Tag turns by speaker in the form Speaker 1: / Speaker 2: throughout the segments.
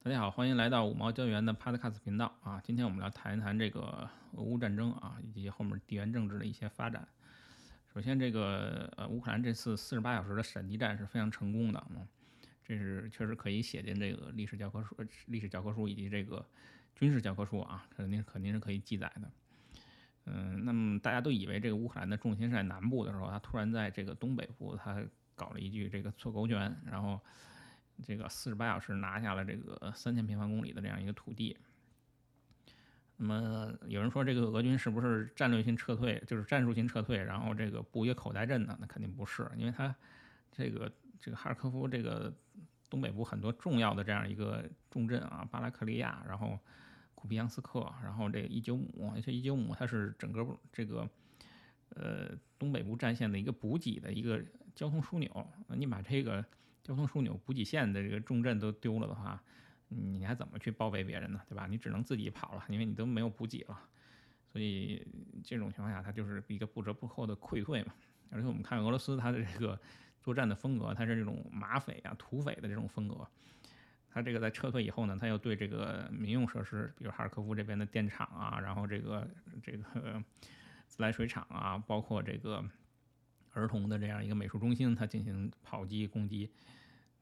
Speaker 1: 大家好，欢迎来到五毛教员的 Podcast 频道啊！今天我们来谈一谈这个俄乌战争啊，以及后面地缘政治的一些发展。首先，这个呃，乌克兰这次四十八小时的闪击战是非常成功的，嗯，这是确实可以写进这个历史教科书、历史教科书以及这个军事教科书啊，肯定肯定是可以记载的。嗯，那么大家都以为这个乌克兰的重心是在南部的时候，他突然在这个东北部，他搞了一句这个错勾拳，然后。这个四十八小时拿下了这个三千平方公里的这样一个土地，那么有人说这个俄军是不是战略性撤退，就是战术性撤退，然后这个布一个口袋阵呢？那肯定不是，因为它这个这个哈尔科夫这个东北部很多重要的这样一个重镇啊，巴拉克利亚，然后库皮扬斯克，然后这个伊久姆，而且伊久姆它是整个这个呃东北部战线的一个补给的一个交通枢纽，你把这个。交通枢纽、补给线的这个重镇都丢了的话，你还怎么去包围别人呢？对吧？你只能自己跑了，因为你都没有补给了。所以这种情况下，它就是一个不折不扣的溃退嘛。而且我们看俄罗斯它的这个作战的风格，它是这种马匪啊、土匪的这种风格。它这个在撤退以后呢，它又对这个民用设施，比如哈尔科夫这边的电厂啊，然后这个这个 自来水厂啊，包括这个儿童的这样一个美术中心，它进行炮击攻击。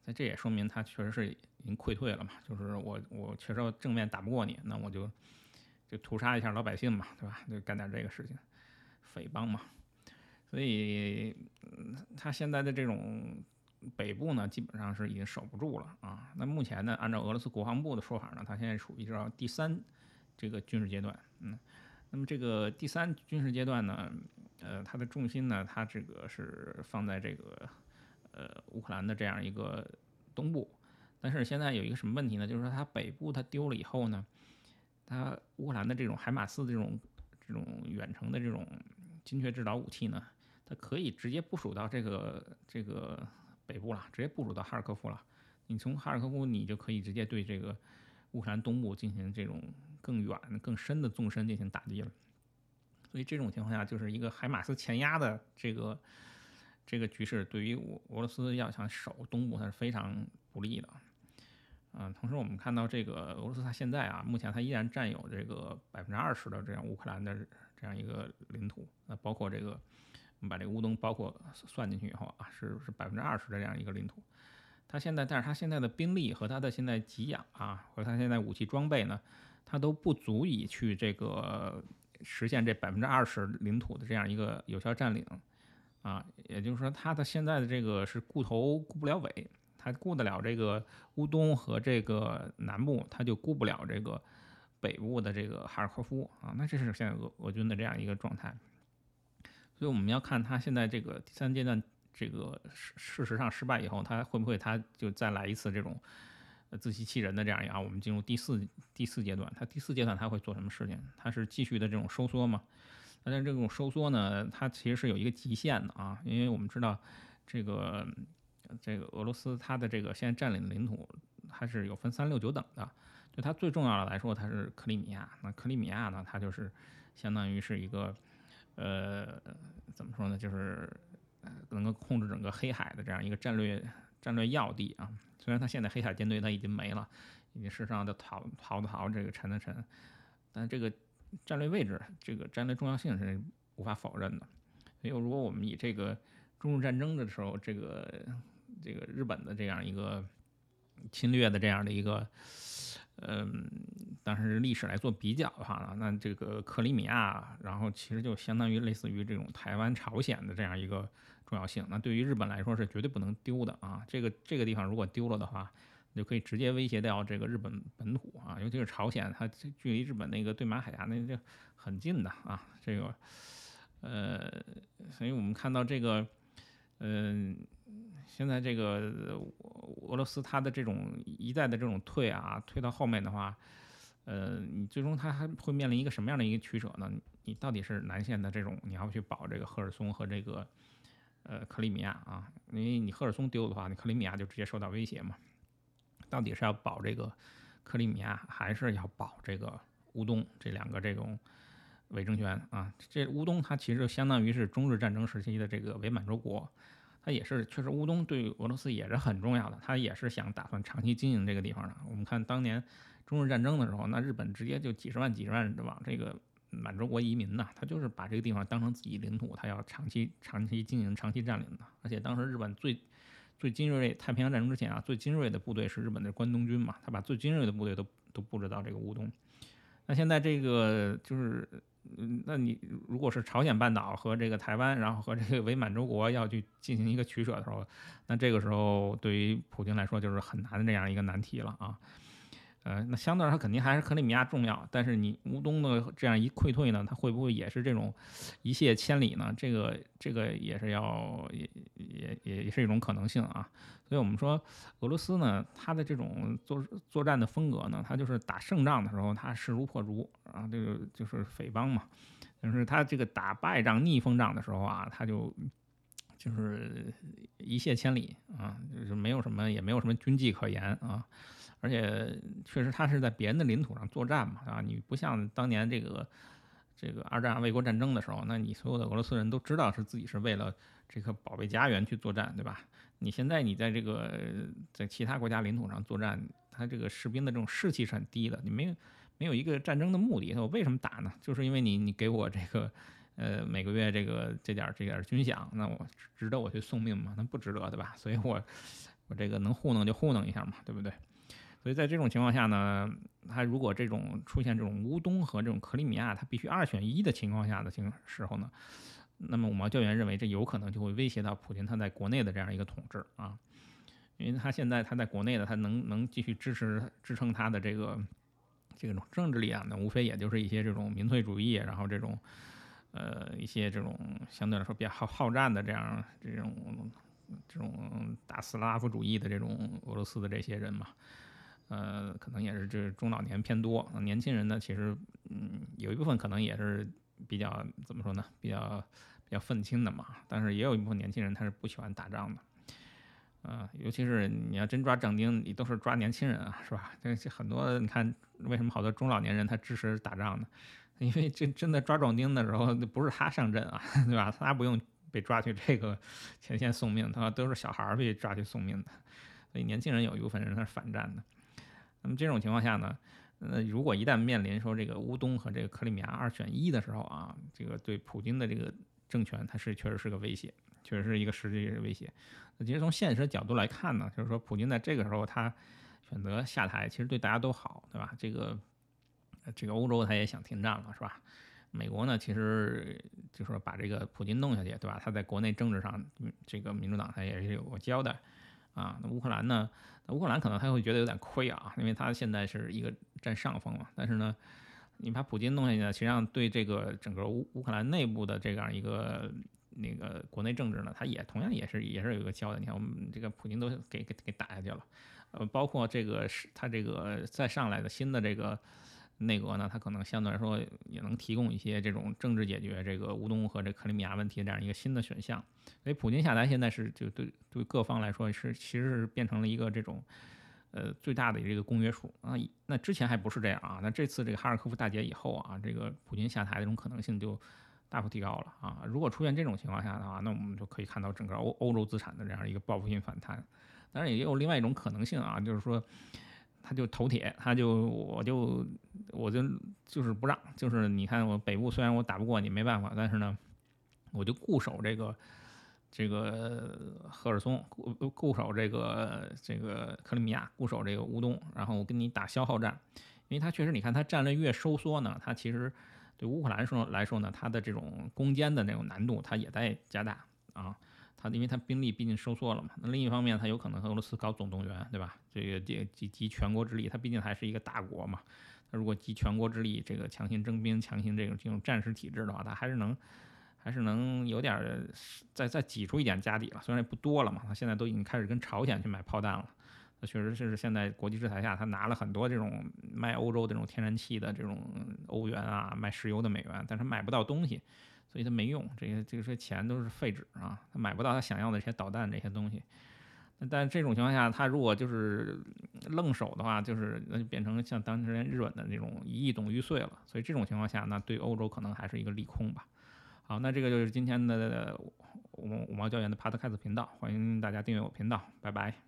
Speaker 1: 那这也说明他确实是已经溃退了嘛，就是我我确实正面打不过你，那我就就屠杀一下老百姓嘛，对吧？就干点这个事情，匪帮嘛。所以他现在的这种北部呢，基本上是已经守不住了啊。那目前呢，按照俄罗斯国防部的说法呢，他现在处于这第三这个军事阶段，嗯，那么这个第三军事阶段呢，呃，它的重心呢，它这个是放在这个。呃，乌克兰的这样一个东部，但是现在有一个什么问题呢？就是说它北部它丢了以后呢，它乌克兰的这种海马斯这种这种远程的这种精确制导武器呢，它可以直接部署到这个这个北部了，直接部署到哈尔科夫了。你从哈尔科夫你就可以直接对这个乌克兰东部进行这种更远更深的纵深进行打击了。所以这种情况下就是一个海马斯前压的这个。这个局势对于俄俄罗斯要想守东部，它是非常不利的。嗯，同时我们看到这个俄罗斯，它现在啊，目前它依然占有这个百分之二十的这样乌克兰的这样一个领土，那包括这个我们把这个乌东包括算进去以后啊，是是百分之二十的这样一个领土。它现在，但是它现在的兵力和它的现在给养啊，和它现在武器装备呢，它都不足以去这个实现这百分之二十领土的这样一个有效占领。啊，也就是说，他的现在的这个是顾头顾不了尾，他顾得了这个乌东和这个南部，他就顾不了这个北部的这个哈尔科夫啊。那这是现在俄俄军的这样一个状态。所以我们要看他现在这个第三阶段这个事事实上失败以后，他会不会他就再来一次这种自欺欺人的这样一啊？我们进入第四第四阶段，他第四阶段他会做什么事情？他是继续的这种收缩吗？但是这种收缩呢，它其实是有一个极限的啊，因为我们知道，这个这个俄罗斯它的这个现在占领的领土，它是有分三六九等的。就它最重要的来说，它是克里米亚。那克里米亚呢，它就是相当于是一个，呃，怎么说呢，就是能够控制整个黑海的这样一个战略战略要地啊。虽然他现在黑海舰队它已经没了，已经事实上的逃逃的逃，这个沉的沉，但这个。战略位置，这个战略重要性是无法否认的。所以，如果我们以这个中日战争的时候，这个这个日本的这样一个侵略的这样的一个，嗯，当时历史来做比较的话呢，那这个克里米亚，然后其实就相当于类似于这种台湾、朝鲜的这样一个重要性。那对于日本来说是绝对不能丢的啊！这个这个地方如果丢了的话，就可以直接威胁掉这个日本本土啊，尤其是朝鲜，它距离日本那个对马海峡那就很近的啊。这个，呃，所以我们看到这个，嗯，现在这个俄罗斯它的这种一再的这种退啊，退到后面的话，呃，你最终它还会面临一个什么样的一个取舍呢？你到底是南线的这种，你要去保这个赫尔松和这个呃克里米亚啊？因为你赫尔松丢的话，你克里米亚就直接受到威胁嘛。到底是要保这个克里米亚，还是要保这个乌东这两个这种伪政权啊？这乌东它其实就相当于是中日战争时期的这个伪满洲国，它也是确实乌东对俄罗斯也是很重要的，它也是想打算长期经营这个地方的。我们看当年中日战争的时候，那日本直接就几十万几十万往这个满洲国移民呐，他就是把这个地方当成自己领土，他要长期长期经营、长期占领的。而且当时日本最最精锐，太平洋战争之前啊，最精锐的部队是日本的关东军嘛，他把最精锐的部队都都布置到这个乌东。那现在这个就是，嗯，那你如果是朝鲜半岛和这个台湾，然后和这个 伪满洲国要去进行一个取舍的时候，那这个时候对于普京来说就是很难的这样一个难题了啊。呃，那相对来说肯定还是克里米亚重要，但是你乌东的这样一溃退呢，它会不会也是这种一泻千里呢？这个这个也是要也也也也是一种可能性啊。所以我们说俄罗斯呢，它的这种作作战的风格呢，它就是打胜仗的时候它势如破竹啊，这个就是匪帮嘛。但是它这个打败仗、逆风仗的时候啊，它就就是一泻千里啊，就是没有什么也没有什么军纪可言啊。而且确实，他是在别人的领土上作战嘛，啊，你不像当年这个这个二战卫国战争的时候，那你所有的俄罗斯人都知道是自己是为了这个保卫家园去作战，对吧？你现在你在这个在其他国家领土上作战，他这个士兵的这种士气是很低的，你没有没有一个战争的目的，那我为什么打呢？就是因为你你给我这个呃每个月这个这点这点军饷，那我值得我去送命吗？那不值得，对吧？所以我我这个能糊弄就糊弄一下嘛，对不对？所以在这种情况下呢，他如果这种出现这种乌东和这种克里米亚，他必须二选一的情况下的情时候呢，那么五毛教员认为这有可能就会威胁到普京他在国内的这样一个统治啊，因为他现在他在国内的他能能继续支持支撑他的这个这种政治力量呢，无非也就是一些这种民粹主义，然后这种呃一些这种相对来说比较好好战的这样这种这种大斯拉夫主义的这种俄罗斯的这些人嘛。呃，可能也是这中老年偏多，年轻人呢，其实嗯，有一部分可能也是比较怎么说呢，比较比较愤青的嘛。但是也有一部分年轻人他是不喜欢打仗的，呃，尤其是你要真抓壮丁，你都是抓年轻人啊，是吧？这很多你看，为什么好多中老年人他支持打仗呢？因为真真的抓壮丁的时候，不是他上阵啊，对吧？他不用被抓去这个前线送命，他都是小孩儿被抓去送命的。所以年轻人有一部分人他是反战的。那么这种情况下呢，呃，如果一旦面临说这个乌东和这个克里米亚二选一的时候啊，这个对普京的这个政权，它是确实是个威胁，确实是一个实际的威胁。那其实从现实角度来看呢，就是说普京在这个时候他选择下台，其实对大家都好，对吧？这个这个欧洲他也想停战了，是吧？美国呢，其实就说把这个普京弄下去，对吧？他在国内政治上，这个民主党他也是有个交代。啊，那乌克兰呢？那乌克兰可能他会觉得有点亏啊，因为他现在是一个占上风嘛。但是呢，你把普京弄下去呢，实际上对这个整个乌乌克兰内部的这样一个那个国内政治呢，它也同样也是也是有一个交代。你看，我们这个普京都给给给打下去了，呃，包括这个是他这个再上来的新的这个。内阁呢，它可能相对来说也能提供一些这种政治解决这个乌东和这克里米亚问题的这样一个新的选项。所以普京下台现在是就对对各方来说是其实是变成了一个这种呃最大的这个公约数啊。那之前还不是这样啊。那这次这个哈尔科夫大捷以后啊，这个普京下台的这种可能性就大幅提高了啊。如果出现这种情况下的话，那我们就可以看到整个欧欧洲资产的这样一个报复性反弹。当然也有另外一种可能性啊，就是说。他就头铁，他就我就我就就是不让，就是你看我北部虽然我打不过你没办法，但是呢，我就固守这个这个赫尔松，固固守这个这个克里米亚，固守这个乌东，然后我跟你打消耗战，因为他确实你看他战略越收缩呢，他其实对乌克兰说来说呢，他的这种攻坚的那种难度，他也在加大啊。他因为他兵力毕竟收缩了嘛，那另一方面他有可能和俄罗斯搞总动员，对吧？这个集集集全国之力，他毕竟还是一个大国嘛。他如果集全国之力，这个强行征兵、强行这种这种战时体制的话，他还是能还是能有点再再挤出一点家底了。虽然也不多了嘛，他现在都已经开始跟朝鲜去买炮弹了。那确实是现在国际制裁下，他拿了很多这种卖欧洲的这种天然气的这种欧元啊，卖石油的美元，但是买不到东西。所以他没用，这些这些钱都是废纸啊，他买不到他想要的这些导弹这些东西。但这种情况下，他如果就是愣手的话，就是那就变成像当年日本的那种一亿董玉碎了。所以这种情况下，那对欧洲可能还是一个利空吧。好，那这个就是今天的五五毛教员的 Podcast 频道，欢迎大家订阅我频道，拜拜。